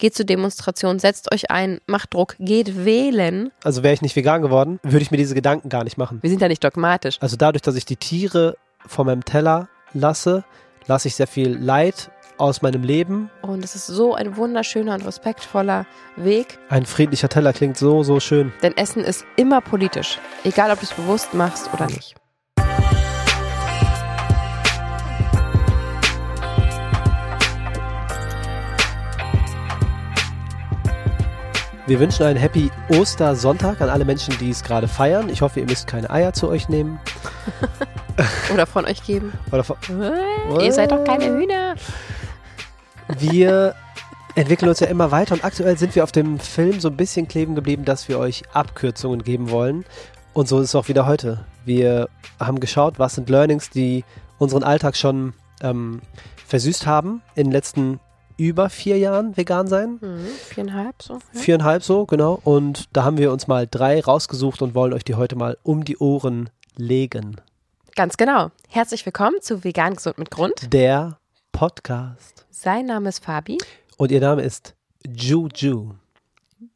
geht zur Demonstration, setzt euch ein, macht Druck, geht wählen. Also wäre ich nicht vegan geworden, würde ich mir diese Gedanken gar nicht machen. Wir sind ja nicht dogmatisch. Also dadurch, dass ich die Tiere von meinem Teller lasse, lasse ich sehr viel Leid aus meinem Leben. Und es ist so ein wunderschöner und respektvoller Weg. Ein friedlicher Teller klingt so, so schön. Denn Essen ist immer politisch. Egal, ob du es bewusst machst oder nicht. Wir wünschen einen Happy Ostersonntag an alle Menschen, die es gerade feiern. Ich hoffe, ihr müsst keine Eier zu euch nehmen. Oder von euch geben. Oder von Äh, Ihr seid doch keine Hühner. wir entwickeln uns ja immer weiter und aktuell sind wir auf dem Film so ein bisschen kleben geblieben, dass wir euch Abkürzungen geben wollen. Und so ist es auch wieder heute. Wir haben geschaut, was sind Learnings, die unseren Alltag schon ähm, versüßt haben in den letzten über vier Jahren vegan sein. Mhm, viereinhalb so. Ja. Viereinhalb so, genau. Und da haben wir uns mal drei rausgesucht und wollen euch die heute mal um die Ohren legen. Ganz genau. Herzlich willkommen zu Vegan Gesund mit Grund. Der Podcast. Sein Name ist Fabi. Und ihr Name ist Juju.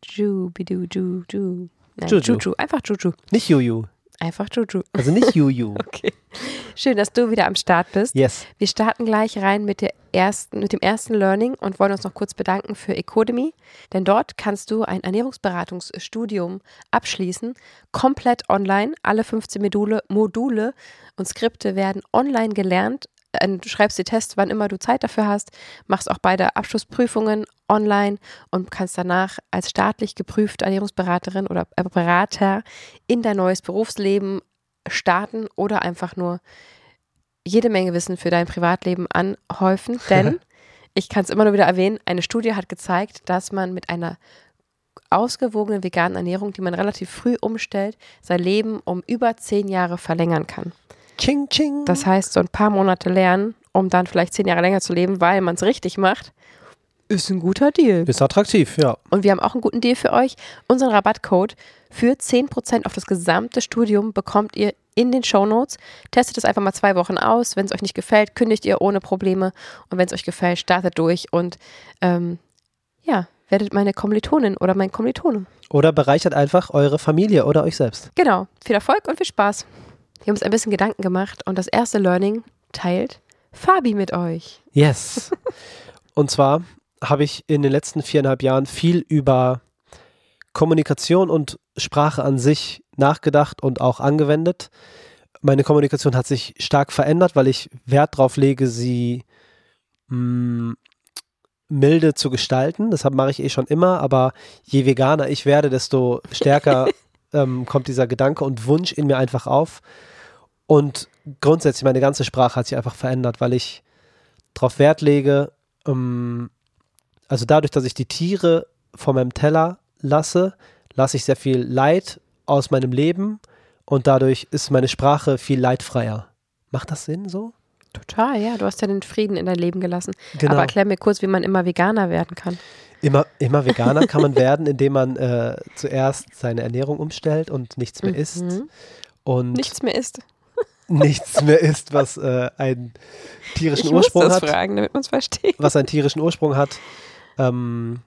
Ju, bidu, ju, ju. Nein, Juju. Juju. Einfach Juju. Nicht Juju. Einfach Juju. Also nicht Juju. Okay. Schön, dass du wieder am Start bist. Yes. Wir starten gleich rein mit, der ersten, mit dem ersten Learning und wollen uns noch kurz bedanken für Ecodemy, denn dort kannst du ein Ernährungsberatungsstudium abschließen, komplett online. Alle 15 Module, Module und Skripte werden online gelernt. Äh, Du schreibst die Tests, wann immer du Zeit dafür hast, machst auch beide Abschlussprüfungen online und kannst danach als staatlich geprüfte Ernährungsberaterin oder äh, Berater in dein neues Berufsleben starten oder einfach nur jede Menge Wissen für dein Privatleben anhäufen, denn ich kann es immer nur wieder erwähnen, eine Studie hat gezeigt, dass man mit einer ausgewogenen veganen Ernährung, die man relativ früh umstellt, sein Leben um über zehn Jahre verlängern kann. Ching, ching. Das heißt, so ein paar Monate lernen, um dann vielleicht zehn Jahre länger zu leben, weil man es richtig macht, ist ein guter Deal. ist attraktiv, ja. Und wir haben auch einen guten Deal für euch. Unseren Rabattcode für 10% auf das gesamte Studium bekommt ihr in den Shownotes. Testet es einfach mal zwei Wochen aus. Wenn es euch nicht gefällt, kündigt ihr ohne Probleme. Und wenn es euch gefällt, startet durch und ähm, ja, werdet meine Kommilitonin oder mein Kommilitone. Oder bereichert einfach eure Familie oder euch selbst. Genau. Viel Erfolg und viel Spaß. Wir haben uns ein bisschen Gedanken gemacht und das erste Learning teilt Fabi mit euch. Yes. Und zwar habe ich in den letzten viereinhalb Jahren viel über Kommunikation und Sprache an sich nachgedacht und auch angewendet. Meine Kommunikation hat sich stark verändert, weil ich Wert darauf lege, sie mh, milde zu gestalten. Das hab- mache ich eh schon immer, aber je veganer ich werde, desto stärker ähm, kommt dieser Gedanke und Wunsch in mir einfach auf. Und grundsätzlich meine ganze Sprache hat sich einfach verändert, weil ich darauf Wert lege, ähm, also dadurch, dass ich die Tiere von meinem Teller lasse, lasse ich sehr viel Leid aus meinem Leben und dadurch ist meine Sprache viel leidfreier. Macht das Sinn so? Total, ja. Du hast ja den Frieden in dein Leben gelassen. Genau. Aber erklär mir kurz, wie man immer Veganer werden kann. Immer, immer Veganer kann man werden, indem man äh, zuerst seine Ernährung umstellt und nichts mehr isst Mhm. und Nichts mehr isst. Nichts mehr isst, was äh, einen tierischen Ich muss Ursprung das hat. fragen, damit man es versteht. was einen tierischen Ursprung hat. Ähm,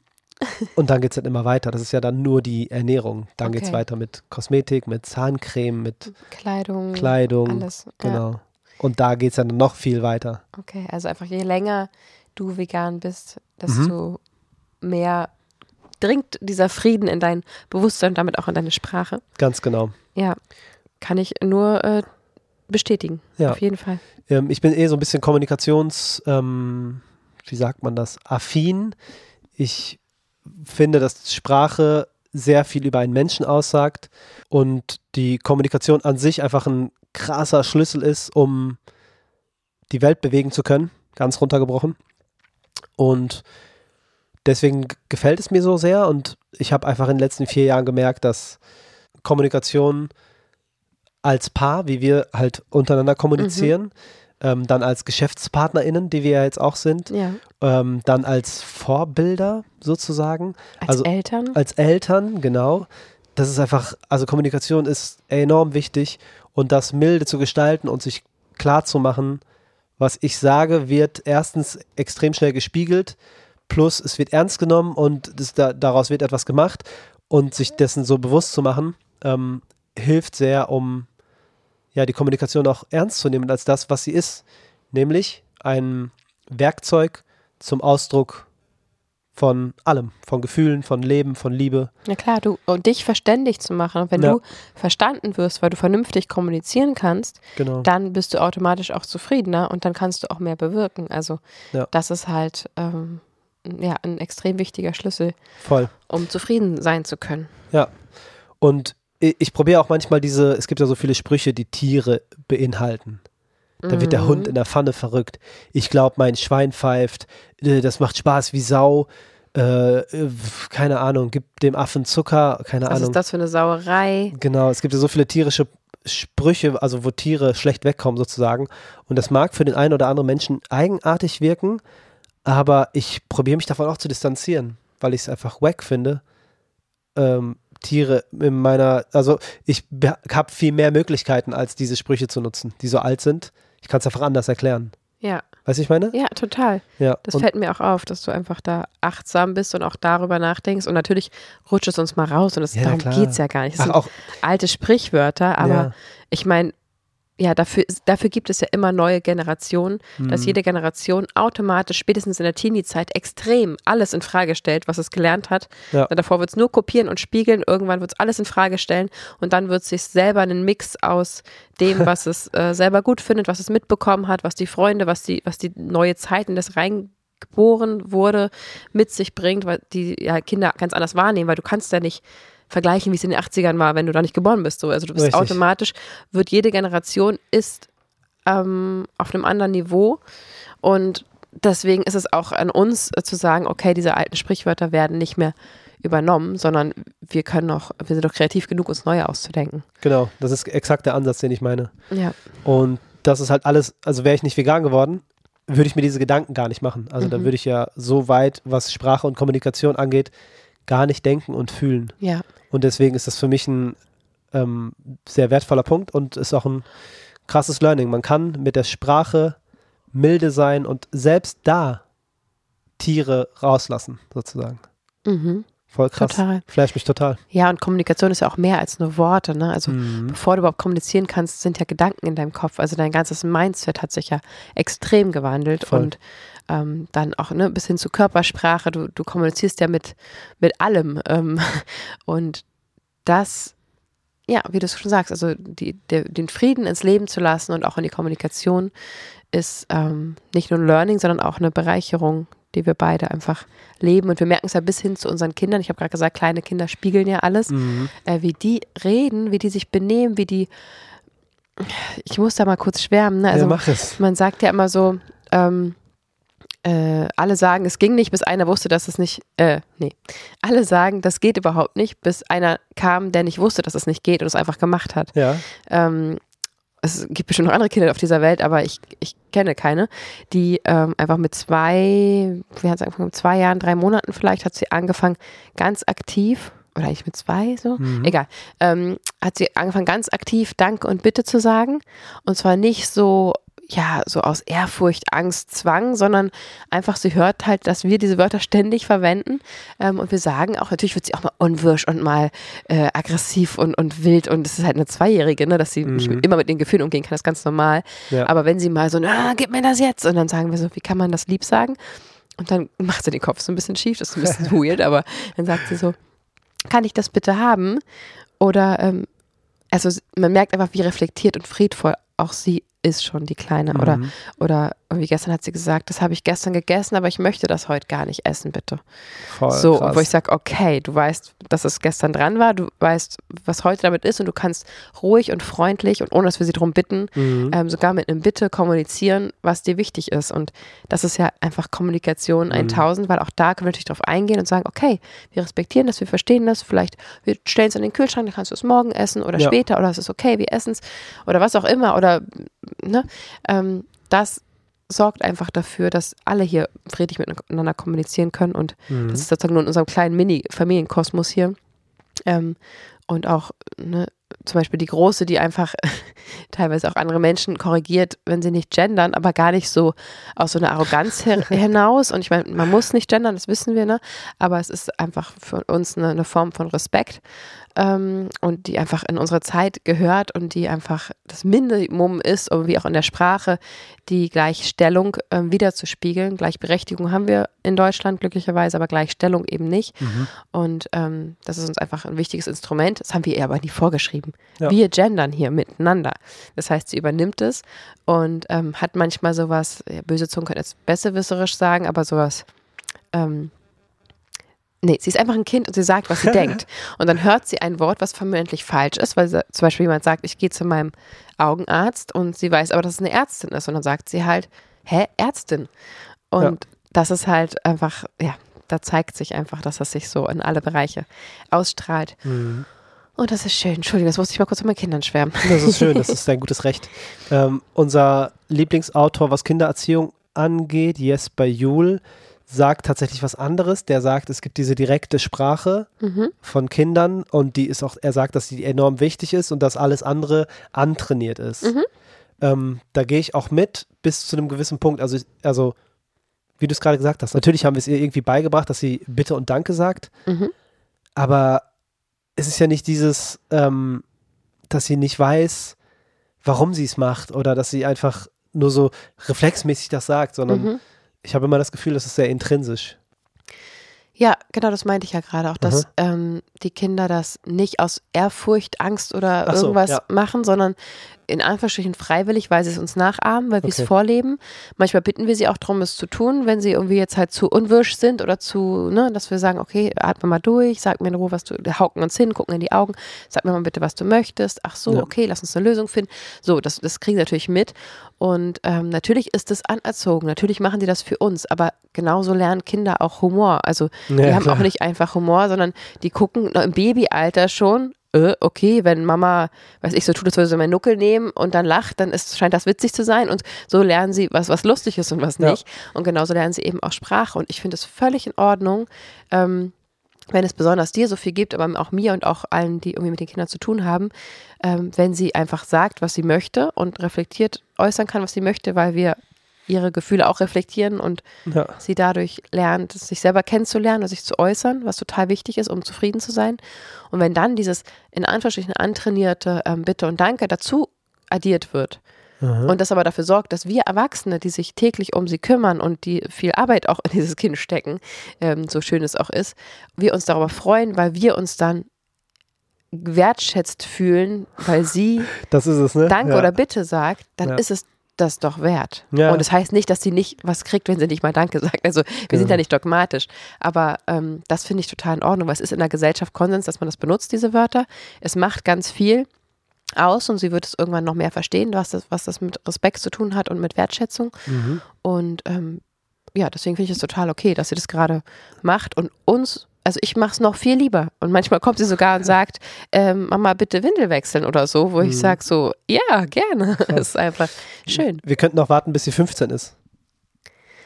und dann geht es dann immer weiter. Das ist ja dann nur die Ernährung. Dann geht es Okay. weiter mit Kosmetik, mit Zahncreme, mit Kleidung. Kleidung. Alles. Ja. Genau. Und da geht es dann noch viel weiter. Okay, also einfach je länger du vegan bist, desto Mhm. mehr dringt dieser Frieden in dein Bewusstsein und damit auch in deine Sprache. Ganz genau. Ja, kann ich nur äh, bestätigen. Ja. Auf jeden Fall. Ähm, ich bin eh so ein bisschen kommunikations, ähm, wie sagt man das, affin. Ich finde, dass Sprache sehr viel über einen Menschen aussagt und die Kommunikation an sich einfach ein krasser Schlüssel ist, um die Welt bewegen zu können, ganz runtergebrochen. Und deswegen gefällt es mir so sehr und ich habe einfach in den letzten vier Jahren gemerkt, dass Kommunikation als Paar, wie wir halt untereinander kommunizieren, ähm, dann als GeschäftspartnerInnen, die wir ja jetzt auch sind, Ja. ähm, dann als Vorbilder sozusagen, Als Also, Eltern. als Eltern, genau. Das ist einfach, also Kommunikation ist enorm wichtig und das milde zu gestalten und sich klar zu machen, was ich sage, wird erstens extrem schnell gespiegelt, plus es wird ernst genommen und das, da, daraus wird etwas gemacht und sich dessen so bewusst zu machen, ähm, hilft sehr, um ja, die Kommunikation auch ernst zu nehmen als das, was sie ist, nämlich ein Werkzeug zum Ausdruck von allem, von Gefühlen, von Leben, von Liebe. Ja klar, du und dich verständig zu machen. Und wenn Ja. du verstanden wirst, weil du vernünftig kommunizieren kannst, Genau. dann bist du automatisch auch zufriedener und dann kannst du auch mehr bewirken. Also Ja. das ist halt ähm, ja, ein extrem wichtiger Schlüssel, Voll. um zufrieden sein zu können. Ja. Und ich, probiere auch manchmal diese, es gibt ja so viele Sprüche, die Tiere beinhalten. Da wird der Mhm. Hund in der Pfanne verrückt. Ich glaube, mein Schwein pfeift. Äh, Das macht Spaß wie Sau. Äh, äh, keine Ahnung, gibt dem Affen Zucker. Keine Was Ahnung. ist das für eine Sauerei? Genau, es gibt ja so viele tierische Sprüche, also wo Tiere schlecht wegkommen sozusagen. Und das mag für den einen oder anderen Menschen eigenartig wirken, aber ich probiere mich davon auch zu distanzieren, weil ich es einfach wack finde. Ähm, Tiere in meiner, also ich habe viel mehr Möglichkeiten, als diese Sprüche zu nutzen, die so alt sind. Ich kann es einfach anders erklären. Ja, Weißt du, ich meine? ja, total. Ja. Das und, fällt mir auch auf, dass du einfach da achtsam bist und auch darüber nachdenkst. Und natürlich rutscht es uns mal raus und das, Ja, darum geht es ja gar nicht. Das ach, sind auch, alte Sprichwörter, aber Ja. ich meine, ja, dafür, dafür gibt es ja immer neue Generationen, dass Mhm. jede Generation automatisch spätestens in der Teenie-Zeit extrem alles in Frage stellt, was es gelernt hat. Ja. Davor wird es nur kopieren und spiegeln, irgendwann wird es alles in Frage stellen und dann wird es sich selber einen Mix aus dem, was es äh, selber gut findet, was es mitbekommen hat, was die Freunde, was die, was die neue Zeit in das reingeboren wurde, mit sich bringt, weil die ja, Kinder ganz anders wahrnehmen, weil du kannst ja nicht vergleichen, wie es in den 80ern war, wenn du da nicht geboren bist. So. Also du bist Richtig. automatisch, wird jede Generation ist ähm, auf einem anderen Niveau und deswegen ist es auch an uns äh, zu sagen, okay, diese alten Sprichwörter werden nicht mehr übernommen, sondern wir können auch, wir sind doch kreativ genug, uns neue auszudenken. genau, das ist exakt der Ansatz, den ich meine. Ja. Und das ist halt alles, also wäre ich nicht vegan geworden, würde ich mir diese Gedanken gar nicht machen. Also da Mhm. würde ich ja so weit, was Sprache und Kommunikation angeht, gar nicht denken und fühlen. Ja. Und deswegen ist das für mich ein ähm, sehr wertvoller Punkt und ist auch ein krasses Learning. Man kann mit der Sprache milde sein und selbst da Tiere rauslassen, sozusagen. Mhm. Voll krass. Total. Flasht mich total. Ja, und Kommunikation ist ja auch mehr als nur Worte. Ne? Also Mhm. bevor du überhaupt kommunizieren kannst, sind ja Gedanken in deinem Kopf. Also dein ganzes Mindset hat sich ja extrem gewandelt Voll. und ähm, dann auch ne, bis hin zu Körpersprache. Du, du kommunizierst ja mit, mit allem. Ähm, und das, ja, wie du es schon sagst, also die, der, den Frieden ins Leben zu lassen und auch in die Kommunikation ist ähm, nicht nur ein Learning, sondern auch eine Bereicherung, die wir beide einfach leben. Und wir merken es ja bis hin zu unseren Kindern. Ich habe gerade gesagt, kleine Kinder spiegeln ja alles Mhm. äh, wie die reden, wie die sich benehmen, wie die. Ich muss da mal kurz schwärmen. Ne? Also ja, mach es. man sagt ja immer so, ähm, äh, alle sagen, es ging nicht, bis einer wusste, dass es nicht, äh, nee, alle sagen, das geht überhaupt nicht, bis einer kam, der nicht wusste, dass es nicht geht und es einfach gemacht hat. Ja. Ähm, es gibt bestimmt noch andere Kinder auf dieser Welt, aber ich, ich kenne keine, die ähm, einfach mit zwei, wie hat sie angefangen, mit zwei Jahren, drei Monaten vielleicht, hat sie angefangen, ganz aktiv, oder eigentlich mit zwei so, Mhm. egal, ähm, hat sie angefangen, ganz aktiv Danke und Bitte zu sagen. Und zwar nicht so, ja, so aus Ehrfurcht, Angst, Zwang, sondern einfach, sie hört halt, dass wir diese Wörter ständig verwenden. Ähm, und wir sagen auch, natürlich wird sie auch mal unwirsch und mal äh, aggressiv und, und wild. Und es ist halt eine Zweijährige, ne, dass sie nicht Mhm. immer mit den Gefühlen umgehen kann, das ist ganz normal. Ja. Aber wenn sie mal so, ah, gib mir das jetzt. Und dann sagen wir so, wie kann man das lieb sagen? Und dann macht sie den Kopf so ein bisschen schief, das ist ein bisschen weird, aber dann sagt sie so, kann ich das bitte haben? Oder, ähm, also man merkt einfach, wie reflektiert und friedvoll auch sie ist schon, die Kleine. Oder, Mhm. oder wie gestern hat sie gesagt, das habe ich gestern gegessen, aber ich möchte das heute gar nicht essen, bitte. Voll so, krass. wo ich sage, okay, du weißt, dass es gestern dran war, du weißt, was heute damit ist und du kannst ruhig und freundlich und ohne, dass wir sie darum bitten, Mhm. ähm, sogar mit einem Bitte kommunizieren, was dir wichtig ist. Und das ist ja einfach Kommunikation Mhm. 1000, weil auch da können wir natürlich drauf eingehen und sagen, okay, wir respektieren das, wir verstehen das, vielleicht wir stellen es in den Kühlschrank, dann kannst du es morgen essen oder Ja. später oder es ist okay, wir essen es oder was auch immer oder ne, ähm, das sorgt einfach dafür, dass alle hier friedlich miteinander kommunizieren können und Mhm. das ist sozusagen nur in unserem kleinen Mini-Familienkosmos hier. Ähm, und auch ne, zum Beispiel die Große, die einfach teilweise auch andere Menschen korrigiert, wenn sie nicht gendern, aber gar nicht so aus so einer Arroganz hinaus. Und ich meine, man muss nicht gendern, das wissen wir, ne? Aber es ist einfach für uns eine, eine Form von Respekt ähm, und die einfach in unsere Zeit gehört und die einfach das Minimum ist, irgendwie auch in der Sprache, die Gleichstellung ähm, wiederzuspiegeln. Gleichberechtigung haben wir in Deutschland glücklicherweise, aber Gleichstellung eben nicht. Mhm. Und ähm, das ist uns einfach ein wichtiges Instrument. Das haben wir ihr aber nie vorgeschrieben. Ja. Wir gendern hier miteinander. Das heißt, sie übernimmt es und ähm, hat manchmal sowas, ja, böse Zungen können jetzt besserwisserisch sagen, aber sowas, ähm, Nee, sie ist einfach ein Kind und sie sagt, was sie denkt. Und dann hört sie ein Wort, was vermutlich falsch ist, weil sie, zum Beispiel jemand sagt, ich gehe zu meinem Augenarzt und sie weiß aber, dass es eine Ärztin ist. Und dann sagt sie halt, hä, Ärztin? Und ja. das ist halt einfach, ja, da zeigt sich einfach, dass das sich so in alle Bereiche ausstrahlt. Mhm. Und das ist schön. Entschuldigung, das musste ich mal kurz mit meinen Kindern schwärmen. Das ist schön, das ist dein gutes Recht. Ähm, unser Lieblingsautor, was Kindererziehung angeht, Jesper Juhl, sagt tatsächlich was anderes. Der sagt, es gibt diese direkte Sprache mhm. von Kindern und die ist auch, er sagt, dass die enorm wichtig ist und dass alles andere antrainiert ist. Mhm. Ähm, da gehe ich auch mit bis zu einem gewissen Punkt. Also, also wie du es gerade gesagt hast, natürlich haben wir es ihr irgendwie beigebracht, dass sie Bitte und Danke sagt. Mhm. Aber es ist ja nicht dieses, ähm, dass sie nicht weiß, warum sie es macht oder dass sie einfach nur so reflexmäßig das sagt, sondern mhm ich habe immer das Gefühl, das ist sehr intrinsisch. Ja, genau, das meinte ich ja gerade auch, dass ähm, die Kinder das nicht aus Ehrfurcht, Angst oder so, irgendwas ja. machen, sondern in Anführungsstrichen freiwillig, weil sie es uns nachahmen, weil wir okay. es vorleben. Manchmal bitten wir sie auch darum, es zu tun, wenn sie irgendwie jetzt halt zu unwirsch sind oder zu, ne, dass wir sagen, okay, atme mal durch, sag mir in Ruhe, was du, wir hauken uns hin, gucken in die Augen, sag mir mal bitte, was du möchtest. Ach so, ja. okay, lass uns eine Lösung finden. So, das, das kriegen sie natürlich mit. Und ähm, natürlich ist es anerzogen, natürlich machen die das für uns, aber genauso lernen Kinder auch Humor. Also die ja, haben klar. auch nicht einfach Humor, sondern die gucken im Babyalter schon, äh, okay, wenn Mama, weiß ich, so tut, als würde sie meinen Nuckel nehmen und dann lacht, dann ist, scheint das witzig zu sein und so lernen sie, was, was lustig ist und was nicht. Ja. Und genauso lernen sie eben auch Sprache und ich finde es völlig in Ordnung, ähm, wenn es besonders dir so viel gibt, aber auch mir und auch allen, die irgendwie mit den Kindern zu tun haben, ähm, wenn sie einfach sagt, was sie möchte und reflektiert äußern kann, was sie möchte, weil wir ihre Gefühle auch reflektieren und ja. sie dadurch lernt, sich selber kennenzulernen und sich zu äußern, was total wichtig ist, um zufrieden zu sein. Und wenn dann dieses in Anführungsstrichen antrainierte ähm, Bitte und Danke dazu addiert wird, mhm. und das aber dafür sorgt, dass wir Erwachsene, die sich täglich um sie kümmern und die viel Arbeit auch in dieses Kind stecken, ähm, so schön es auch ist, wir uns darüber freuen, weil wir uns dann wertschätzt fühlen, weil sie es, ne? Danke ja. oder Bitte sagt, dann ja. ist es das doch wert. Ja. Und das heißt nicht, dass sie nicht was kriegt, wenn sie nicht mal Danke sagt. Also wir genau. sind ja nicht dogmatisch. Aber ähm, das finde ich total in Ordnung, weil es ist in der Gesellschaft Konsens, dass man das benutzt, diese Wörter. Es macht ganz viel aus und sie wird es irgendwann noch mehr verstehen, was das, was das mit Respekt zu tun hat und mit Wertschätzung. Mhm. Und ähm, ja, deswegen finde ich es total okay, dass sie das gerade macht und uns also ich mache es noch viel lieber. Und manchmal kommt sie sogar und sagt, ähm, Mama, bitte Windel wechseln oder so, wo mhm. ich sage so, ja, gerne. Das ist einfach schön. Wir könnten noch warten, bis sie 15 ist.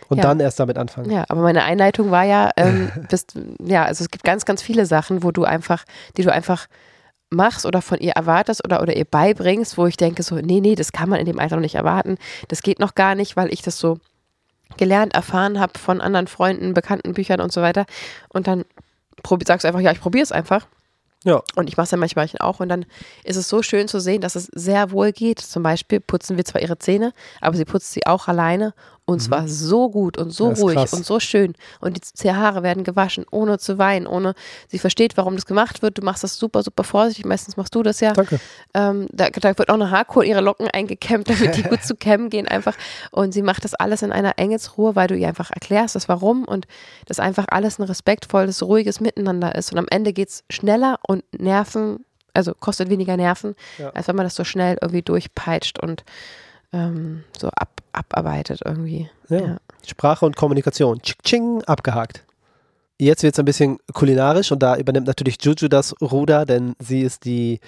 Und ja. dann erst damit anfangen. Ja, aber meine Einleitung war ja, ähm, bist, ja, also es gibt ganz, ganz viele Sachen, wo du einfach, die du einfach machst oder von ihr erwartest oder, oder ihr beibringst, wo ich denke so, nee, nee, das kann man in dem Alter noch nicht erwarten. Das geht noch gar nicht, weil ich das so gelernt, erfahren habe von anderen Freunden, bekannten Büchern und so weiter. Und dann sagst einfach, ja, ich probiere es einfach. Ja. Und ich mache es ja manchmal auch. Und dann ist es so schön zu sehen, dass es sehr wohl geht. Zum Beispiel putzen wir zwar ihre Zähne, aber sie putzt sie auch alleine. Und mhm. zwar so gut und so ruhig krass. und so schön. Und die Haare werden gewaschen, ohne zu weinen, ohne, sie versteht, warum das gemacht wird. Du machst das super, super vorsichtig. Meistens machst du das ja. Danke. Ähm, da, da, wird auch eine Haarkur in ihre Locken eingekämmt, damit die gut zu kämmen gehen einfach. Und sie macht das alles in einer Engelsruhe, weil du ihr einfach erklärst, das Warum und das einfach alles ein respektvolles, ruhiges Miteinander ist. Und am Ende geht es schneller und Nerven, also kostet weniger Nerven, ja. als wenn man das so schnell irgendwie durchpeitscht und ähm, so ab, abarbeitet irgendwie. Ja. ja. Sprache und Kommunikation. Tsching, abgehakt. Jetzt wird es ein bisschen kulinarisch und da übernimmt natürlich Juju das Ruder, denn sie ist die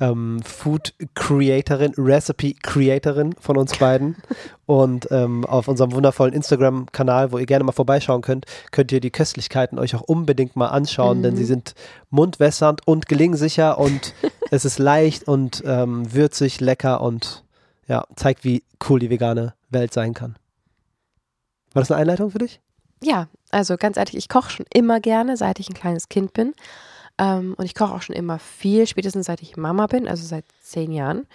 ähm, Food Creatorin, Recipe Creatorin von uns beiden. Und ähm, auf unserem wundervollen Instagram-Kanal, wo ihr gerne mal vorbeischauen könnt, könnt ihr die Köstlichkeiten euch auch unbedingt mal anschauen, mhm. denn sie sind mundwässernd und gelingsicher und Es ist leicht und ähm, würzig, lecker und ja, zeigt, wie cool die vegane Welt sein kann. War das eine Einleitung für dich? Ja, also ganz ehrlich, ich koche schon immer gerne, seit ich ein kleines Kind bin. Ähm, und ich koche auch schon immer viel, spätestens seit ich Mama bin, also seit zehn Jahren.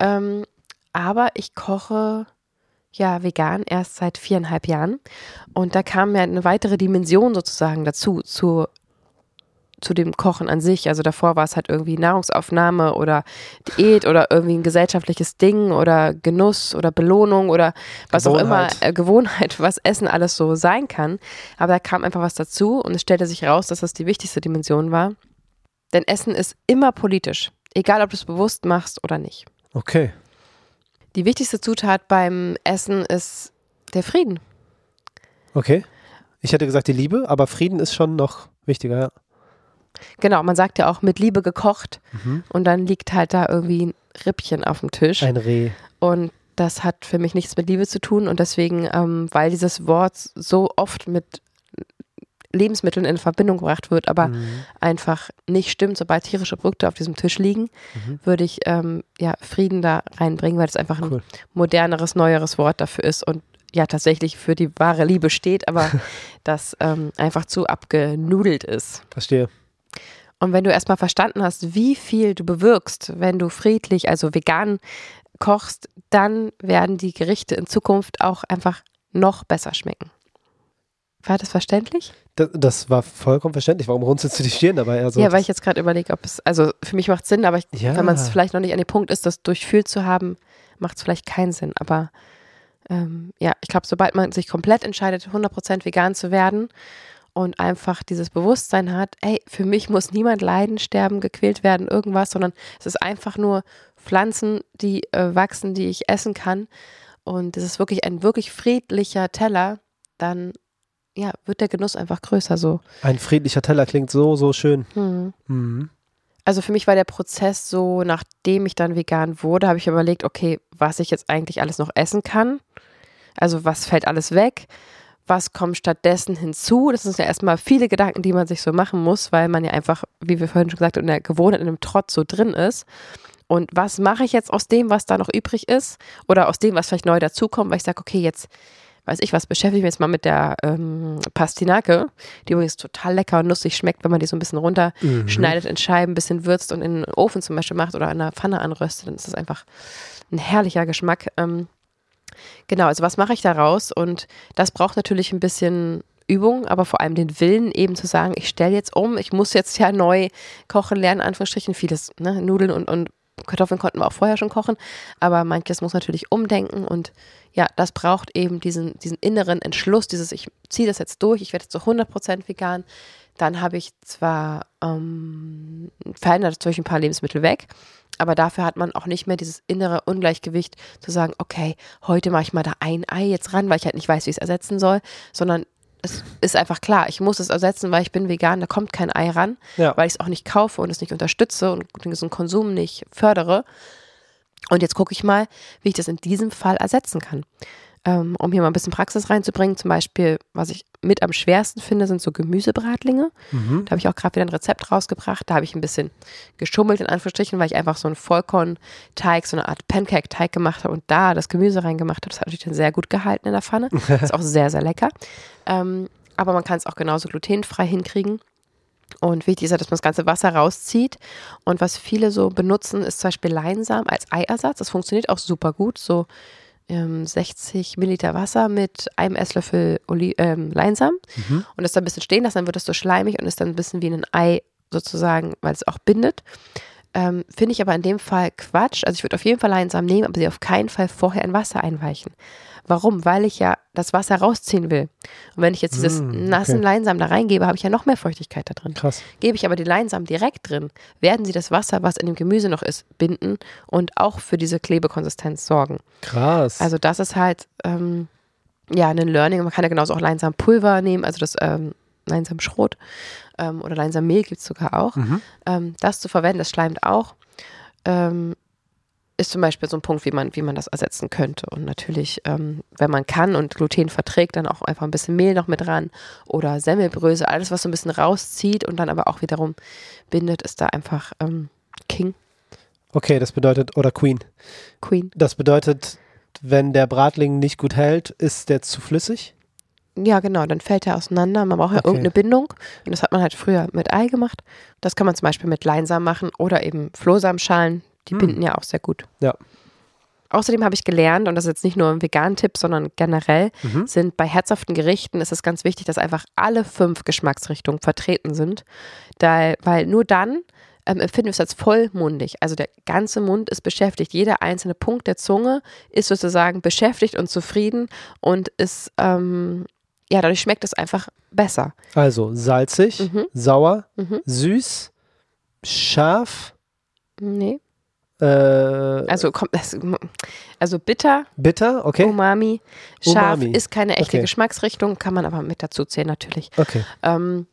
Ähm, aber ich koche ja vegan erst seit viereinhalb Jahren. Und da kam ja eine weitere Dimension sozusagen dazu, zu zu dem Kochen an sich. Also davor war es halt irgendwie Nahrungsaufnahme oder Diät oder irgendwie ein gesellschaftliches Ding oder Genuss oder Belohnung oder was auch immer, äh, Gewohnheit, was Essen alles so sein kann. Aber da kam einfach was dazu und es stellte sich raus, dass das die wichtigste Dimension war. Denn Essen ist immer politisch, egal ob du es bewusst machst oder nicht. Okay. Die wichtigste Zutat beim Essen ist der Frieden. Okay. Ich hätte gesagt die Liebe, aber Frieden ist schon noch wichtiger, ja. Genau, man sagt ja auch mit Liebe gekocht mhm. und dann liegt halt da irgendwie ein Rippchen auf dem Tisch. Ein Reh. Und das hat für mich nichts mit Liebe zu tun und deswegen, ähm, weil dieses Wort so oft mit Lebensmitteln in Verbindung gebracht wird, aber mhm. einfach nicht stimmt, sobald tierische Produkte auf diesem Tisch liegen, mhm. würde ich ähm, ja Frieden da reinbringen, weil es einfach ein cool. moderneres, neueres Wort dafür ist und ja tatsächlich für die wahre Liebe steht, aber das ähm, einfach zu abgenudelt ist. Verstehe. Und wenn du erstmal verstanden hast, wie viel du bewirkst, wenn du friedlich, also vegan kochst, dann werden die Gerichte in Zukunft auch einfach noch besser schmecken. War das verständlich? Das, das war vollkommen verständlich. Warum runzelst du die Stirn dabei? Also ja, weil ich jetzt gerade überlege, ob es, also für mich macht es Sinn, aber ich, ja. wenn man es vielleicht noch nicht an dem Punkt ist, das durchfühlt zu haben, macht es vielleicht keinen Sinn. Aber ähm, ja, ich glaube, sobald man sich komplett entscheidet, 100% vegan zu werden und einfach dieses Bewusstsein hat, ey, für mich muss niemand leiden, sterben, gequält werden, irgendwas, sondern es ist einfach nur Pflanzen, die äh, wachsen, die ich essen kann. Und es ist wirklich ein wirklich friedlicher Teller, dann ja, wird der Genuss einfach größer so. Ein friedlicher Teller klingt so, so schön. Mhm. Mhm. Also für mich war der Prozess so, nachdem ich dann vegan wurde, habe ich überlegt, okay, was ich jetzt eigentlich alles noch essen kann. Also was fällt alles weg? Was kommt stattdessen hinzu? Das sind ja erstmal viele Gedanken, die man sich so machen muss, weil man ja einfach, wie wir vorhin schon gesagt haben, in der Gewohnheit, in einem Trotz so drin ist. Und was mache ich jetzt aus dem, was da noch übrig ist? Oder aus dem, was vielleicht neu dazukommt, weil ich sage, okay, jetzt weiß ich was, beschäftige ich mich jetzt mal mit der ähm, Pastinake, die übrigens total lecker und nussig schmeckt, wenn man die so ein bisschen runterschneidet mhm. in Scheiben, ein bisschen würzt und in den Ofen zum Beispiel macht oder in einer Pfanne anröstet, dann ist das einfach ein herrlicher Geschmack. Ähm, Genau, also was mache ich daraus? Und das braucht natürlich ein bisschen Übung, aber vor allem den Willen eben zu sagen, ich stelle jetzt um, ich muss jetzt ja neu kochen lernen, Anführungsstrichen, vieles, ne? Nudeln und, und Kartoffeln konnten wir auch vorher schon kochen, aber manches muss natürlich umdenken und ja, das braucht eben diesen, diesen inneren Entschluss, dieses, ich ziehe das jetzt durch, ich werde jetzt zu 100% vegan, dann habe ich zwar ähm, verändert natürlich ein paar Lebensmittel weg, aber dafür hat man auch nicht mehr dieses innere Ungleichgewicht zu sagen, okay, heute mache ich mal da ein Ei jetzt ran, weil ich halt nicht weiß, wie ich es ersetzen soll, sondern es ist einfach klar, ich muss es ersetzen, weil ich bin vegan, da kommt kein Ei ran, ja. weil ich es auch nicht kaufe und es nicht unterstütze und diesen Konsum nicht fördere. Und jetzt gucke ich mal, wie ich das in diesem Fall ersetzen kann ähm, um hier mal ein bisschen Praxis reinzubringen. Zum Beispiel, was ich mit am schwersten finde, sind so Gemüsebratlinge. Mhm. Da habe ich auch gerade wieder ein Rezept rausgebracht. Da habe ich ein bisschen geschummelt, in Anführungsstrichen, weil ich einfach so einen Vollkornteig, so eine Art Pancake-Teig gemacht habe und da das Gemüse reingemacht habe. Das hat natürlich dann sehr gut gehalten in der Pfanne. ist auch sehr, sehr lecker. Ähm, aber man kann es auch genauso glutenfrei hinkriegen. Und wichtig ist ja, dass man das ganze Wasser rauszieht. Und was viele so benutzen, ist zum Beispiel Leinsamen als Eiersatz. Das funktioniert auch super gut. So 60 ähm, Milliliter Wasser mit einem Esslöffel Oli ähm, Leinsamen mhm. und das dann ein bisschen stehen lassen, dann wird das so schleimig und ist dann ein bisschen wie ein Ei sozusagen, weil es auch bindet. Ähm, Finde ich aber in dem Fall Quatsch. Also ich würde auf jeden Fall Leinsamen nehmen, aber sie auf keinen Fall vorher in Wasser einweichen. Warum? Weil ich ja das Wasser rausziehen will. Und wenn ich jetzt dieses mm, nassen okay. Leinsamen da reingebe, habe ich ja noch mehr Feuchtigkeit da drin. Krass. Gebe ich aber die Leinsamen direkt drin, werden sie das Wasser, was in dem Gemüse noch ist, binden und auch für diese Klebekonsistenz sorgen. Krass. Also das ist halt ähm, ja ein Learning. Man kann ja genauso auch Leinsamenpulver nehmen, also das ähm, Leinsamschrot ähm, oder Leinsammehl gibt es sogar auch. Mhm. Ähm, das zu verwenden, das schleimt auch. Ähm, ist zum Beispiel so ein Punkt, wie man, wie man das ersetzen könnte. Und natürlich, ähm, wenn man kann und Gluten verträgt, dann auch einfach ein bisschen Mehl noch mit ran oder Semmelbrösel, alles, was so ein bisschen rauszieht und dann aber auch wiederum bindet, ist da einfach ähm, King. Okay, das bedeutet, oder Queen. Queen. Das bedeutet, wenn der Bratling nicht gut hält, ist der zu flüssig? Ja, genau, dann fällt er auseinander. Man braucht ja Okay. irgendeine Bindung. Und das hat man halt früher mit Ei gemacht. Das kann man zum Beispiel mit Leinsamen machen oder eben Flohsamenschalen. Die Hm. binden ja auch sehr gut. Ja. Außerdem habe ich gelernt, und das ist jetzt nicht nur ein Vegan-Tipp, sondern generell, Mhm. sind bei herzhaften Gerichten ist es ganz wichtig, dass einfach alle fünf Geschmacksrichtungen vertreten sind. Da, weil nur dann ähm, empfinden wir es als vollmundig. Also der ganze Mund ist beschäftigt. Jeder einzelne Punkt der Zunge ist sozusagen beschäftigt und zufrieden und ist, ähm, ja, dadurch schmeckt es einfach besser. Also salzig, Mhm. sauer, Mhm. süß, scharf, Nee. Äh, Also, kommt, also bitter, bitter, okay? Umami, scharf Umami. ist keine echte Okay. Geschmacksrichtung, kann man aber mit dazu zählen natürlich. Okay. Ähm,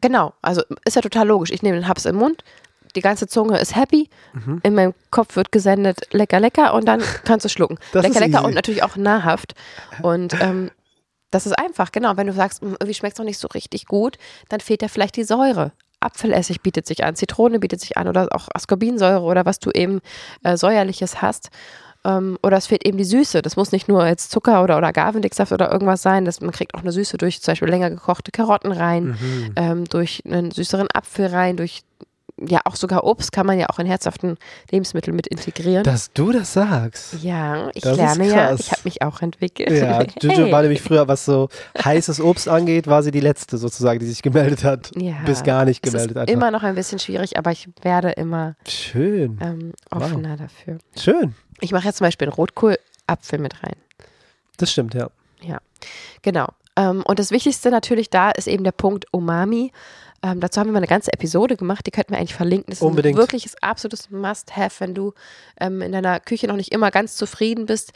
genau, also ist ja total logisch. Ich nehme den Haps im Mund, die ganze Zunge ist happy, Mhm. in meinem Kopf wird gesendet lecker, lecker und dann kannst du schlucken. Das lecker, lecker easy. und natürlich auch nahrhaft. Und ähm, das ist einfach, genau. Wenn du sagst, "Mm, irgendwie schmeckt es noch nicht so richtig gut, dann fehlt da vielleicht die Säure. Apfelessig bietet sich an, Zitrone bietet sich an oder auch Ascorbinsäure oder was du eben äh, säuerliches hast. Ähm, oder es fehlt eben die Süße. Das muss nicht nur jetzt Zucker oder, oder Agavendicksaft oder irgendwas sein. Das, man kriegt auch eine Süße durch zum Beispiel länger gekochte Karotten rein, Mhm. ähm, durch einen süßeren Apfel rein, durch ja auch sogar Obst kann man ja auch in herzhaften Lebensmitteln mit integrieren. Dass du das sagst. ja, ich Das lerne ja, ich habe mich auch entwickelt. Ja, Juju Hey. war nämlich früher, was so heißes Obst angeht, war sie die letzte sozusagen, die sich gemeldet hat. Ja, Bis gar nicht gemeldet einfach. immer noch ein bisschen schwierig, aber ich werde immer Schön, ähm, offener dafür. schön. Ich mache jetzt zum Beispiel einen Rotkohlapfel mit rein. Das stimmt, ja. Genau. Ähm, und das Wichtigste natürlich da ist eben der Punkt Umami. Ähm, dazu haben wir mal eine ganze Episode gemacht, die könnten wir eigentlich verlinken. Das ist Unbedingt. ein wirkliches absolutes Must-Have, wenn du ähm, in deiner Küche noch nicht immer ganz zufrieden bist.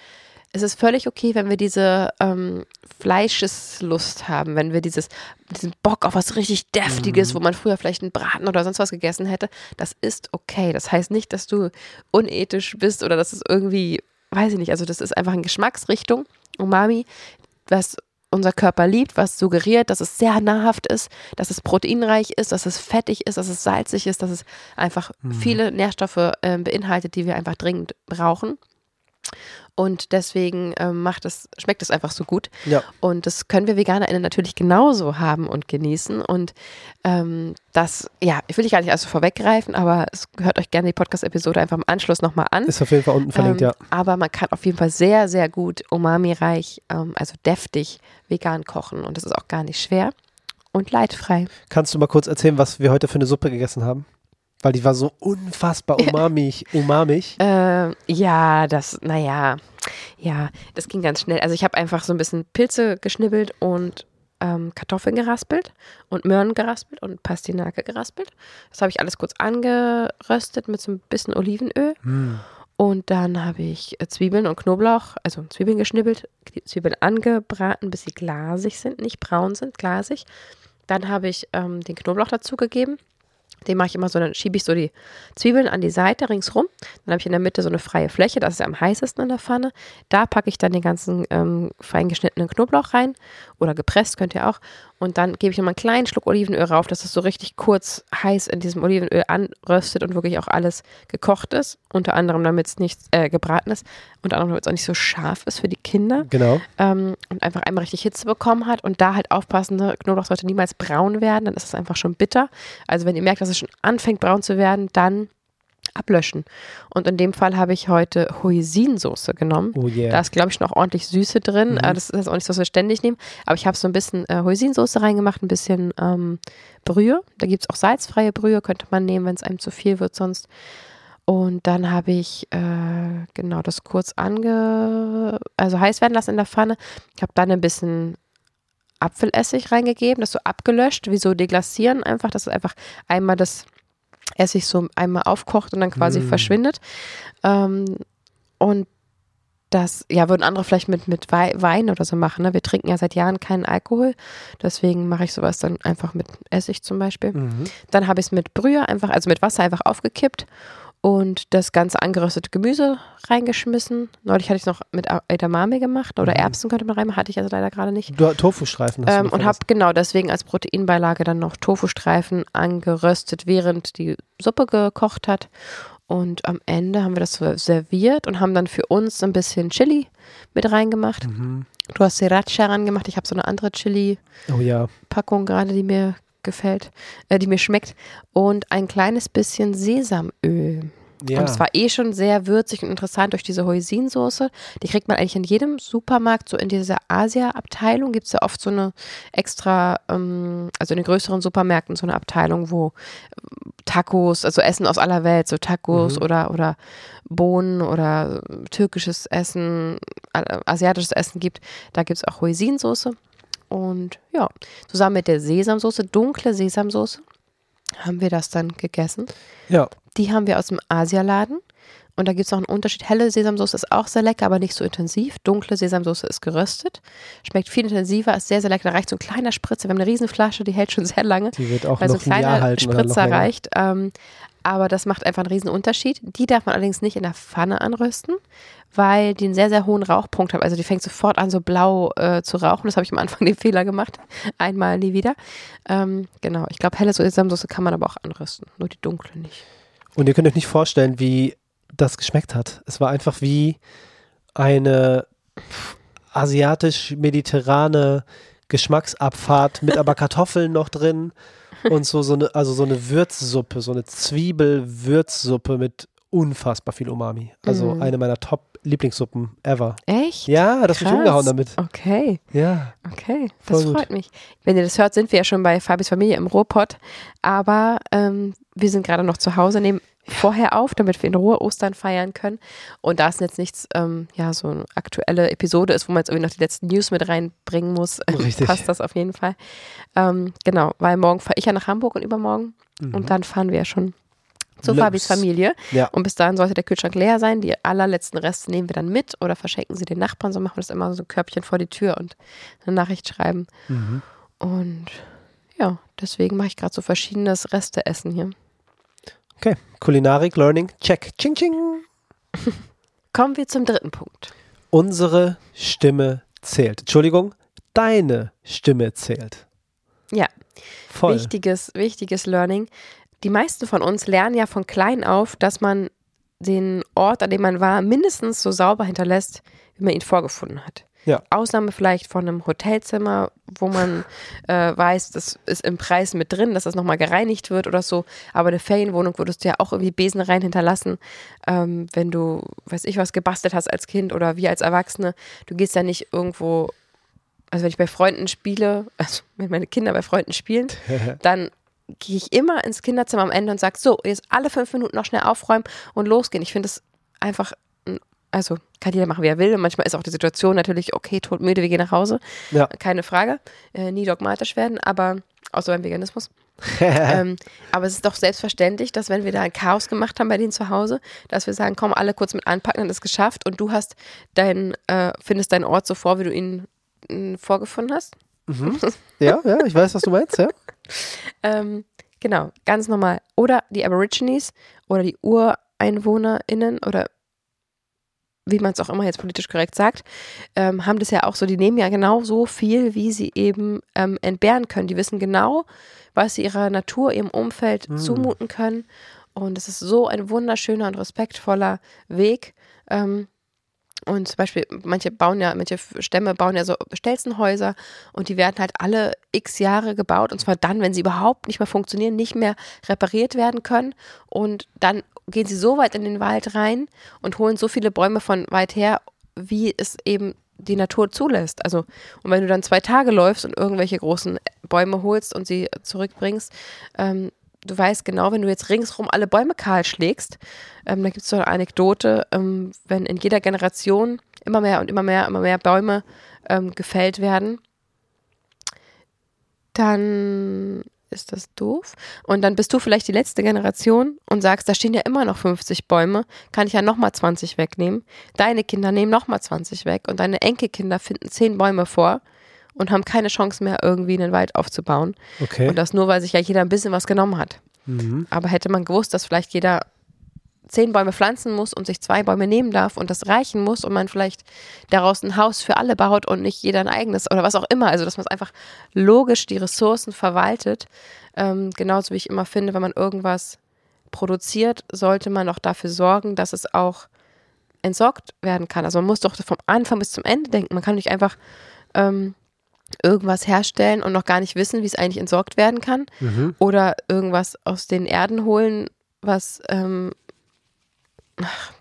Es ist völlig okay, wenn wir diese ähm, Fleischeslust haben, wenn wir dieses, diesen Bock auf was richtig Deftiges, wo man früher vielleicht einen Braten oder sonst was gegessen hätte. Das ist okay. Das heißt nicht, dass du unethisch bist oder dass es irgendwie, weiß ich nicht, also das ist einfach eine Geschmacksrichtung, Umami, was unser Körper liebt, was suggeriert, dass es sehr nahrhaft ist, dass es proteinreich ist, dass es fettig ist, dass es salzig ist, dass es einfach viele Nährstoffe äh, beinhaltet, die wir einfach dringend brauchen. Und deswegen ähm, macht es, schmeckt es einfach so gut. Ja. Und das können wir VeganerInnen natürlich genauso haben und genießen. Und ähm, das, ja, ich will dich gar nicht also vorweggreifen, aber es hört euch gerne die Podcast-Episode einfach im Anschluss nochmal an. Ist auf jeden Fall unten verlinkt, ähm, ja. Aber man kann auf jeden Fall sehr, sehr gut umami-reich, ähm, also deftig vegan kochen. Und das ist auch gar nicht schwer und leidfrei. Kannst du mal kurz erzählen, was wir heute für eine Suppe gegessen haben? Weil die war so unfassbar umamig, umamig. Äh, ja, das, naja, ja, das ging ganz schnell. Also ich habe einfach so ein bisschen Pilze geschnibbelt und ähm, Kartoffeln geraspelt und Möhren geraspelt und Pastinake geraspelt. Das habe ich alles kurz angeröstet mit so ein bisschen Olivenöl. Hm. Und dann habe ich äh, Zwiebeln und Knoblauch, also Zwiebeln geschnibbelt, die Zwiebeln angebraten, bis sie glasig sind, nicht braun sind, glasig. Dann habe ich ähm, den Knoblauch dazugegeben. Den mache ich immer so, dann schiebe ich so die Zwiebeln an die Seite ringsrum. Dann habe ich in der Mitte so eine freie Fläche, das ist am heißesten in der Pfanne. Da packe ich dann den ganzen ähm, fein Knoblauch rein oder gepresst könnt ihr auch. Und dann gebe ich nochmal einen kleinen Schluck Olivenöl rauf, dass es so richtig kurz heiß in diesem Olivenöl anröstet und wirklich auch alles gekocht ist. Unter anderem, damit es nicht äh, gebraten ist. Unter anderem, damit es auch nicht so scharf ist für die Kinder Genau. ähm, und einfach einmal richtig Hitze bekommen hat und da halt aufpassen, ne, Knoblauch sollte niemals braun werden, dann ist es einfach schon bitter. Also wenn ihr merkt, dass es schon anfängt braun zu werden, dann ablöschen. Und in dem Fall habe ich heute Hoisinsoße genommen. Oh yeah. Da ist, glaube ich, noch ordentlich Süße drin. Mhm. Äh, Das ist auch nicht so, dass wir ständig nehmen. Aber ich habe so ein bisschen äh, Hoisinsoße reingemacht, ein bisschen ähm, Brühe. Da gibt es auch salzfreie Brühe, könnte man nehmen, wenn es einem zu viel wird sonst. Und dann habe ich äh, genau das kurz ange, also heiß werden lassen in der Pfanne. Ich habe dann ein bisschen Apfelessig reingegeben, das so abgelöscht, wie so deglacieren einfach, dass es einfach einmal das Essig so einmal aufkocht und dann quasi Mm. verschwindet. Ähm, und das, ja, würden andere vielleicht mit, mit Wei- Wein oder so machen. Ne? Wir trinken ja seit Jahren keinen Alkohol. Deswegen mache ich sowas dann einfach mit Essig zum Beispiel. Mhm. Dann habe ich es mit Brühe einfach, also mit Wasser einfach aufgekippt und das ganze angeröstete Gemüse reingeschmissen. Neulich hatte ich es noch mit Edamame gemacht oder Mhm. Erbsen könnte man rein, hatte ich also leider gerade nicht. Du, Tofu-Streifen hast Ähm, du und habe genau deswegen als Proteinbeilage dann noch Tofustreifen angeröstet, während die Suppe gekocht hat. Und am Ende haben wir das serviert und haben dann für uns ein bisschen Chili mit reingemacht. Mhm. Du hast Sriracha rangemacht. Ich habe so eine andere Chili-Packung Oh ja. gerade, die mir gefällt, äh, die mir schmeckt. Und ein kleines bisschen Sesamöl. ja. Und es war eh schon sehr würzig und interessant durch diese Hoisinsoße. Die kriegt man eigentlich in jedem Supermarkt, so in dieser Asia-Abteilung gibt es ja oft so eine extra, ähm, also in den größeren Supermärkten so eine Abteilung, wo ähm, Tacos, also Essen aus aller Welt, so Tacos Mhm. oder, oder Bohnen oder türkisches Essen, äh, asiatisches Essen gibt. Da gibt es auch Hoisinsoße. Und ja, zusammen mit der Sesamsoße, dunkle Sesamsoße, haben wir das dann gegessen. ja. Die haben wir aus dem Asialaden. Und da gibt es noch einen Unterschied. Helle Sesamsoße ist auch sehr lecker, aber nicht so intensiv. Dunkle Sesamsoße ist geröstet. Schmeckt viel intensiver, ist sehr, sehr lecker. Da reicht so ein kleiner Spritzer. Wir haben eine riesen Flasche, die hält schon sehr lange. Die wird auch Weil so noch ein ein Jahr kleiner halten. oder noch Spritzer reicht. Ähm, aber das macht einfach einen riesen Unterschied. Die darf man allerdings nicht in der Pfanne anrösten, weil die einen sehr, sehr hohen Rauchpunkt hat. Also die fängt sofort an, so blau äh, zu rauchen. Das habe ich am Anfang den Fehler gemacht. Einmal, nie wieder. Ähm, genau. Ich glaube, helle Sesamsoße kann man aber auch anrösten. Nur die dunkle nicht. Und ihr könnt euch nicht vorstellen, wie das geschmeckt hat. Es war einfach wie eine asiatisch-mediterrane Geschmacksabfahrt mit aber Kartoffeln noch drin und so, so eine, also so eine Würzsuppe, so eine Zwiebel-Würzsuppe mit unfassbar viel Umami. Also Mhm. eine meiner Top-Lieblingssuppen ever. Echt? Ja, das hat mich Krass. umgehauen damit. Okay, Ja. okay. Voll Das gut. freut mich. Wenn ihr das hört, sind wir ja schon bei Fabis Familie im Ruhrpott. Aber ähm, wir sind gerade noch zu Hause, nehmen vorher auf, damit wir in Ruhe Ostern feiern können. Und da es jetzt nichts, ähm, ja, so eine aktuelle Episode ist, wo man jetzt irgendwie noch die letzten News mit reinbringen muss, Richtig. passt das auf jeden Fall. Ähm, genau, weil morgen fahre ich ja nach Hamburg und übermorgen. Mhm. Und dann fahren wir ja schon zu Los. Fabis Familie. Ja. Und bis dahin sollte der Kühlschrank leer sein. Die allerletzten Reste nehmen wir dann mit oder verschenken sie den Nachbarn. So machen wir das immer so ein Körbchen vor die Tür und eine Nachricht schreiben. Mhm. Und ja, deswegen mache ich gerade so verschiedenes Resteessen hier. Okay. Kulinarik, Learning, check. Ching, ching. Kommen wir zum dritten Punkt. Unsere Stimme zählt. Entschuldigung, deine Stimme zählt. Ja. Voll. Wichtiges, wichtiges Learning. Die meisten von uns lernen ja von klein auf, dass man den Ort, an dem man war, mindestens so sauber hinterlässt, wie man ihn vorgefunden hat. Ja. Ausnahme vielleicht von einem Hotelzimmer, wo man äh, weiß, das ist im Preis mit drin, dass das nochmal gereinigt wird oder so. Aber eine Ferienwohnung würdest du ja auch irgendwie Besen rein hinterlassen, ähm, wenn du, weiß ich was, gebastelt hast als Kind oder wir als Erwachsene. Du gehst ja nicht irgendwo, also wenn ich bei Freunden spiele, also wenn meine Kinder bei Freunden spielen, dann gehe ich immer ins Kinderzimmer am Ende und sage, so, jetzt alle fünf Minuten noch schnell aufräumen und losgehen. Ich finde es einfach, also kann jeder machen, wie er will. Und manchmal ist auch die Situation natürlich, okay, todmüde, wir gehen nach Hause. Ja. Keine Frage. Äh, nie dogmatisch werden, aber außer beim Veganismus. ähm, aber es ist doch selbstverständlich, dass wenn wir da ein Chaos gemacht haben bei denen zu Hause, dass wir sagen, komm, alle kurz mit anpacken, dann ist geschafft und du hast dein, äh, findest deinen Ort so vor, wie du ihn mm, vorgefunden hast. Mhm. Ja, ja, ich weiß, was du meinst, ja. Ähm, genau, ganz normal. Oder die Aborigines oder die UreinwohnerInnen oder wie man es auch immer jetzt politisch korrekt sagt, ähm, haben das ja auch so, die nehmen ja genau so viel, wie sie eben ähm, entbehren können. Die wissen genau, was sie ihrer Natur, ihrem Umfeld Hm. zumuten können. Und es ist so ein wunderschöner und respektvoller Weg. Ähm, und zum Beispiel, manche bauen ja, manche Stämme bauen ja so Stelzenhäuser und die werden halt alle x Jahre gebaut und zwar dann, wenn sie überhaupt nicht mehr funktionieren, nicht mehr repariert werden können. Und dann gehen sie so weit in den Wald rein und holen so viele Bäume von weit her, wie es eben die Natur zulässt. Also, und wenn du dann zwei Tage läufst und irgendwelche großen Bäume holst und sie zurückbringst, ähm, du weißt genau, wenn du jetzt ringsrum alle Bäume kahl schlägst, ähm, da gibt es so eine Anekdote, ähm, wenn in jeder Generation immer mehr und immer mehr, immer mehr Bäume ähm, gefällt werden, dann ist das doof. Und dann bist du vielleicht die letzte Generation und sagst, da stehen ja immer noch 50 Bäume, kann ich ja nochmal 20 wegnehmen. Deine Kinder nehmen nochmal 20 weg und deine Enkelkinder finden 10 Bäume vor und haben keine Chance mehr, irgendwie einen Wald aufzubauen. Okay. Und das nur, weil sich ja jeder ein bisschen was genommen hat. Mhm. Aber hätte man gewusst, dass vielleicht jeder zehn Bäume pflanzen muss und sich zwei Bäume nehmen darf und das reichen muss und man vielleicht daraus ein Haus für alle baut und nicht jeder ein eigenes oder was auch immer. Also, dass man es einfach logisch die Ressourcen verwaltet. Ähm, genauso wie ich immer finde, wenn man irgendwas produziert, sollte man auch dafür sorgen, dass es auch entsorgt werden kann. Also man muss doch vom Anfang bis zum Ende denken. Man kann nicht einfach ähm, irgendwas herstellen und noch gar nicht wissen, wie es eigentlich entsorgt werden kann. Mhm. Oder irgendwas aus den Erden holen, was ähm, ach,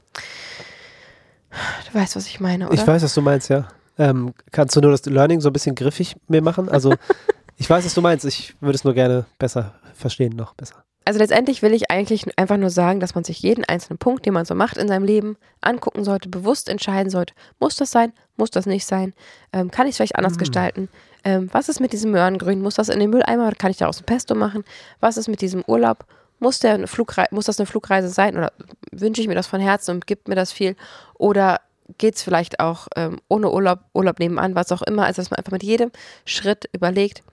du weißt, was ich meine, oder? Ich weiß, was du meinst, ja. Ähm, kannst du nur das Learning so ein bisschen griffig mir machen? Also, ich weiß, was du meinst. Ich würde es nur gerne besser verstehen, noch besser. Also letztendlich will ich eigentlich einfach nur sagen, dass man sich jeden einzelnen Punkt, den man so macht in seinem Leben, angucken sollte, bewusst entscheiden sollte. Muss das sein? Muss das nicht sein? Ähm, kann ich es vielleicht anders Mm. gestalten? Ähm, was ist mit diesem Möhrengrün? Muss das in den Mülleimer oder kann ich daraus ein Pesto machen? Was ist mit diesem Urlaub? Muss, der eine Flugrei muss das eine Flugreise sein oder wünsche ich mir das von Herzen und gibt mir das viel? Oder geht es vielleicht auch ähm, ohne Urlaub, Urlaub nebenan, was auch immer? Also dass man einfach mit jedem Schritt überlegt,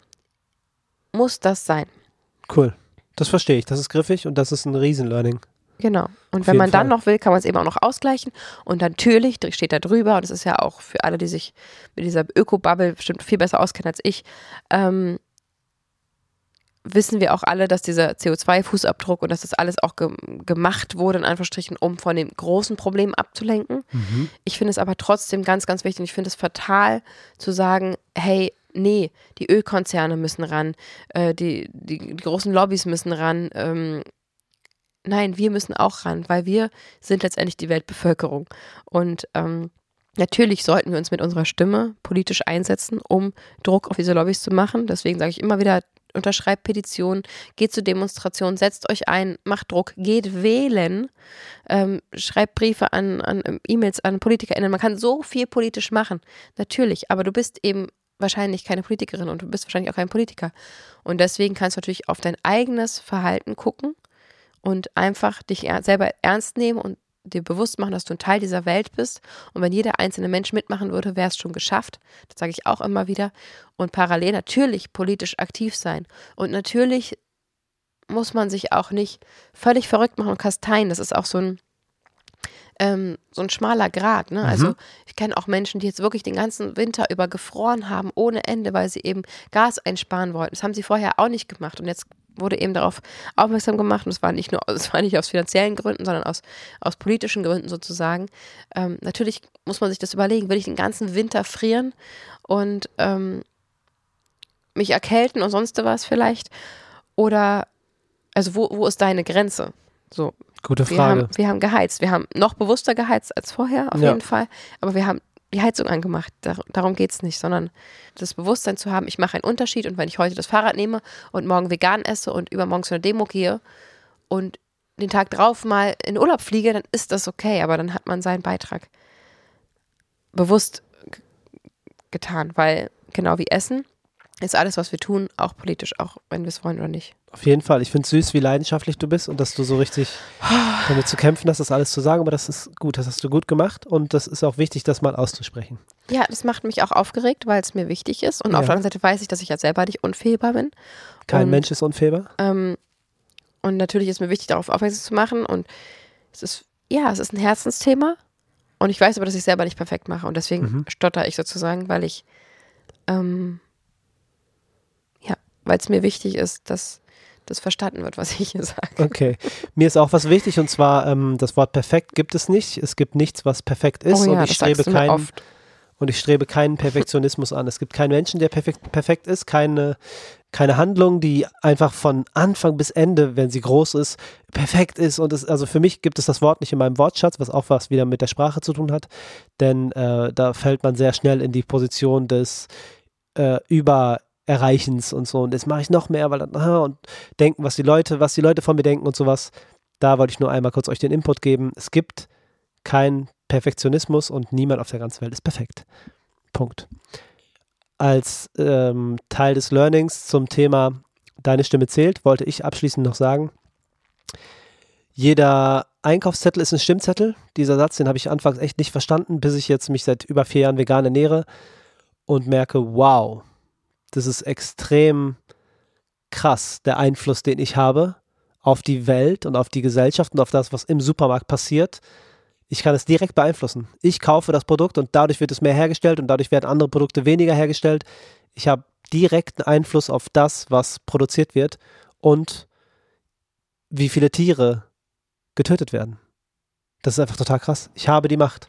muss das sein? Cool. Das verstehe ich. Das ist griffig und das ist ein Riesen-Learning. Genau. Und Auf wenn man dann Fall. noch will, kann man es eben auch noch ausgleichen. Und natürlich steht da drüber, und das ist ja auch für alle, die sich mit dieser Öko-Bubble bestimmt viel besser auskennen als ich, ähm, wissen wir auch alle, dass dieser CO2-Fußabdruck und dass das alles auch ge gemacht wurde, in Anführungsstrichen, um von dem großen Problem abzulenken. Ich finde es aber trotzdem ganz, ganz wichtig und ich finde es fatal zu sagen, hey, nee, die Ölkonzerne müssen ran, äh, die, die, die großen Lobbys müssen ran. Ähm, nein, wir müssen auch ran, weil wir sind letztendlich die Weltbevölkerung. Und ähm, natürlich sollten wir uns mit unserer Stimme politisch einsetzen, um Druck auf diese Lobbys zu machen. Deswegen sage ich immer wieder, unterschreibt Petitionen, geht zu Demonstrationen, setzt euch ein, macht Druck, geht wählen, ähm, schreibt Briefe an, an ähm, E-Mails an PolitikerInnen. Man kann so viel politisch machen, natürlich, aber du bist eben wahrscheinlich keine Politikerin und du bist wahrscheinlich auch kein Politiker. Und deswegen kannst du natürlich auf dein eigenes Verhalten gucken und einfach dich er selber ernst nehmen und dir bewusst machen, dass du ein Teil dieser Welt bist. Und wenn jeder einzelne Mensch mitmachen würde, wäre es schon geschafft. Das sage ich auch immer wieder. Und parallel natürlich politisch aktiv sein. Und natürlich muss man sich auch nicht völlig verrückt machen und kasteien. Das ist auch so ein, ähm, so ein schmaler Grat. Ne? Also ich kenne auch Menschen, die jetzt wirklich den ganzen Winter über gefroren haben, ohne Ende, weil sie eben Gas einsparen wollten. Das haben sie vorher auch nicht gemacht. Und jetzt wurde eben darauf aufmerksam gemacht. Und es war nicht nur, es war nicht aus finanziellen Gründen, sondern aus, aus politischen Gründen sozusagen. Ähm, natürlich muss man sich das überlegen, will ich den ganzen Winter frieren und ähm, mich erkälten und sonst was vielleicht? Oder, also wo, wo ist deine Grenze? So, Gute wir Frage. haben, wir haben geheizt. Wir haben noch bewusster geheizt als vorher, auf Ja. jeden Fall. Aber wir haben die Heizung angemacht. Dar darum geht es nicht, sondern das Bewusstsein zu haben, ich mache einen Unterschied und wenn ich heute das Fahrrad nehme und morgen vegan esse und übermorgen zu einer Demo gehe und den Tag drauf mal in Urlaub fliege, dann ist das okay, aber dann hat man seinen Beitrag bewusst getan, weil genau wie Essen ist alles, was wir tun, auch politisch, auch wenn wir es wollen oder nicht. Auf jeden Fall. Ich finde es süß, wie leidenschaftlich du bist und dass du so richtig damit zu kämpfen hast, das alles zu sagen. Aber das ist gut, das hast du gut gemacht und das ist auch wichtig, das mal auszusprechen. Ja, das macht mich auch aufgeregt, weil es mir wichtig ist. Und Ja. auf der anderen Seite weiß ich, dass ich ja selber nicht unfehlbar bin. Kein Und- Mensch ist unfehlbar. Ähm, und natürlich ist mir wichtig, darauf aufmerksam zu machen. Und es ist, ja, es ist ein Herzensthema. Und ich weiß aber, dass ich selber nicht perfekt mache. Und deswegen Mhm. stotter ich sozusagen, weil ich, ähm, weil es mir wichtig ist, dass das verstanden wird, was ich hier sage. Okay. Mir ist auch was wichtig und zwar ähm, das Wort perfekt gibt es nicht. Es gibt nichts, was perfekt ist und ich Oh das strebe sagst du mir keinen und ich strebe keinen Perfektionismus an. Es gibt keinen Menschen, der perfekt, perfekt ist, keine, keine Handlung, die einfach von Anfang bis Ende, wenn sie groß ist, perfekt ist. Und es, also für mich gibt es das Wort nicht in meinem Wortschatz, was auch was wieder mit der Sprache zu tun hat. Denn äh, da fällt man sehr schnell in die Position des äh, Übererreichens und so. Und jetzt mache ich noch mehr, weil aha, und denken, was die Leute, was die Leute von mir denken und sowas. Da wollte ich nur einmal kurz euch den Input geben. Es gibt keinen Perfektionismus und niemand auf der ganzen Welt ist perfekt. Punkt. Als ähm, Teil des Learnings zum Thema Deine Stimme zählt, wollte ich abschließend noch sagen, jeder Einkaufszettel ist ein Stimmzettel. Dieser Satz, den habe ich anfangs echt nicht verstanden, bis ich jetzt mich seit über vier Jahren vegan ernähre und merke, wow, das ist extrem krass, der Einfluss, den ich habe auf die Welt und auf die Gesellschaft und auf das, was im Supermarkt passiert. Ich kann es direkt beeinflussen. Ich kaufe das Produkt und dadurch wird es mehr hergestellt und dadurch werden andere Produkte weniger hergestellt. Ich habe direkten Einfluss auf das, was produziert wird und wie viele Tiere getötet werden. Das ist einfach total krass. Ich habe die Macht.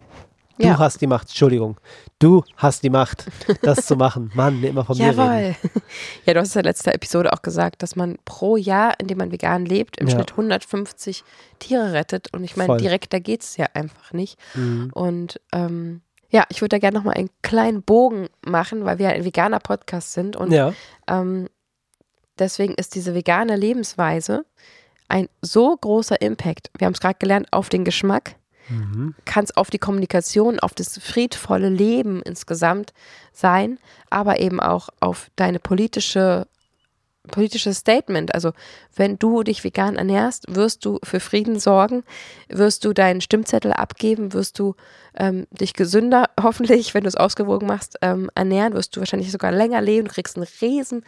Du Ja. hast die Macht, Entschuldigung. Du hast die Macht, das zu machen. Mann, immer von mir reden. Jawohl. Ja, du hast der letzten Episode auch gesagt, dass man pro Jahr, in dem man vegan lebt, im Ja. Schnitt 150 Tiere rettet. Und ich meine, direkt da geht es ja einfach nicht. Mhm. Und ähm, ja, ich würde da gerne nochmal einen kleinen Bogen machen, weil wir ein veganer Podcast sind. Und Ja, ähm, deswegen ist diese vegane Lebensweise ein so großer Impact. Wir haben es gerade gelernt, auf den Geschmack, mhm. kann es auf die Kommunikation, auf das friedvolle Leben insgesamt sein, aber eben auch auf deine politische politisches Statement. Also wenn du dich vegan ernährst, wirst du für Frieden sorgen, wirst du deinen Stimmzettel abgeben, wirst du ähm, dich gesünder, hoffentlich, wenn du es ausgewogen machst, ähm, ernähren, wirst du wahrscheinlich sogar länger leben, kriegst einen riesen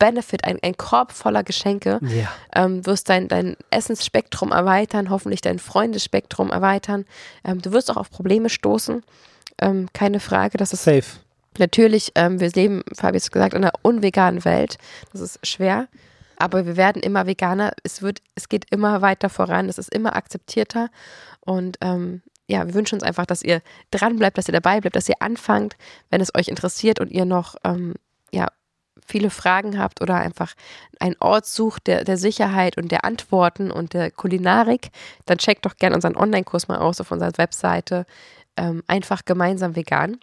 Benefit, ein, ein Korb voller Geschenke ja. ähm, wirst dein, dein Essensspektrum erweitern, hoffentlich dein Freundesspektrum erweitern. Ähm, du wirst auch auf Probleme stoßen. Ähm, keine Frage, das ist Safe. natürlich, ähm, wir leben, Fabi hat es gesagt, in einer unveganen Welt. Das ist schwer. Aber wir werden immer veganer. Es wird, es geht immer weiter voran. Es ist immer akzeptierter. Und ähm, ja, wir wünschen uns einfach, dass ihr dran bleibt, dass ihr dabei bleibt, dass ihr anfangt, wenn es euch interessiert und ihr noch ähm, ja, viele Fragen habt oder einfach einen Ort sucht der, der Sicherheit und der Antworten und der Kulinarik, dann checkt doch gerne unseren Online-Kurs mal aus auf unserer Webseite. Ähm, einfach gemeinsam vegan.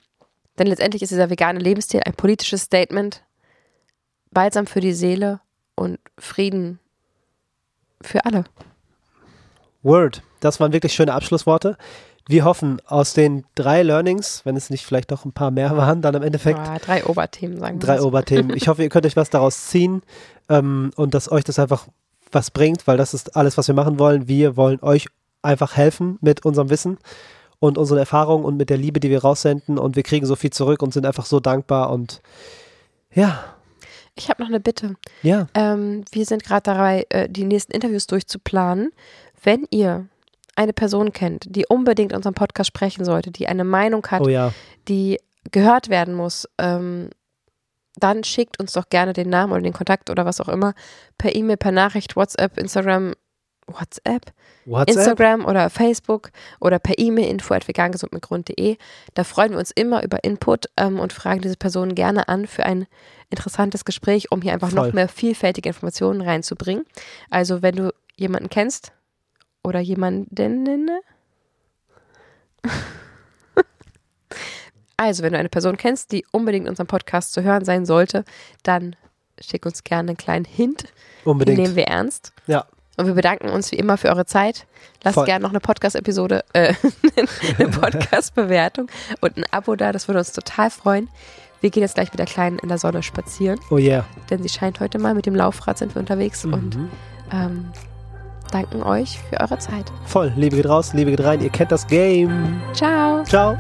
Denn letztendlich ist dieser vegane Lebensstil ein politisches Statement, balsam für die Seele und Frieden für alle. Word. Das waren wirklich schöne Abschlussworte. Wir hoffen, aus den drei Learnings, wenn es nicht vielleicht noch ein paar mehr waren, dann im Endeffekt Ah, drei Oberthemen, sagen wir drei. Oberthemen. Ich hoffe, ihr könnt euch was daraus ziehen ähm, und dass euch das einfach was bringt, weil das ist alles, was wir machen wollen. Wir wollen euch einfach helfen mit unserem Wissen und unseren Erfahrungen und mit der Liebe, die wir raussenden und wir kriegen so viel zurück und sind einfach so dankbar und ja, Ich habe noch eine Bitte. ja, Ähm, wir sind gerade dabei, äh, die nächsten Interviews durchzuplanen. Wenn ihr eine Person kennt, die unbedingt unseren Podcast sprechen sollte, die eine Meinung hat, oh ja, die gehört werden muss, ähm, dann schickt uns doch gerne den Namen oder den Kontakt oder was auch immer per E-Mail, per Nachricht, WhatsApp, Instagram, WhatsApp, WhatsApp, Instagram oder Facebook oder per E-Mail info at vegangesundmitgrund.de. Da freuen wir uns immer über Input ähm, und fragen diese Personen gerne an für ein interessantes Gespräch, um hier einfach Voll. noch mehr vielfältige Informationen reinzubringen. Also wenn du jemanden kennst oder jemanden Also, wenn du eine Person kennst, die unbedingt in unserem Podcast zu hören sein sollte, dann schick uns gerne einen kleinen Hint. Den unbedingt. nehmen wir ernst. Ja, Und wir bedanken uns wie immer für eure Zeit. Lasst Voll. gerne noch eine Podcast-Episode, äh, eine Podcast-Bewertung und ein Abo da. Das würde uns total freuen. Wir gehen jetzt gleich mit der Kleinen in der Sonne spazieren, oh yeah. denn sie scheint heute mal. Mit dem Laufrad sind wir unterwegs und Mhm. ähm, danken euch für eure Zeit. Voll, Liebe geht raus, Liebe geht rein, ihr kennt das Game. Ciao! Ciao.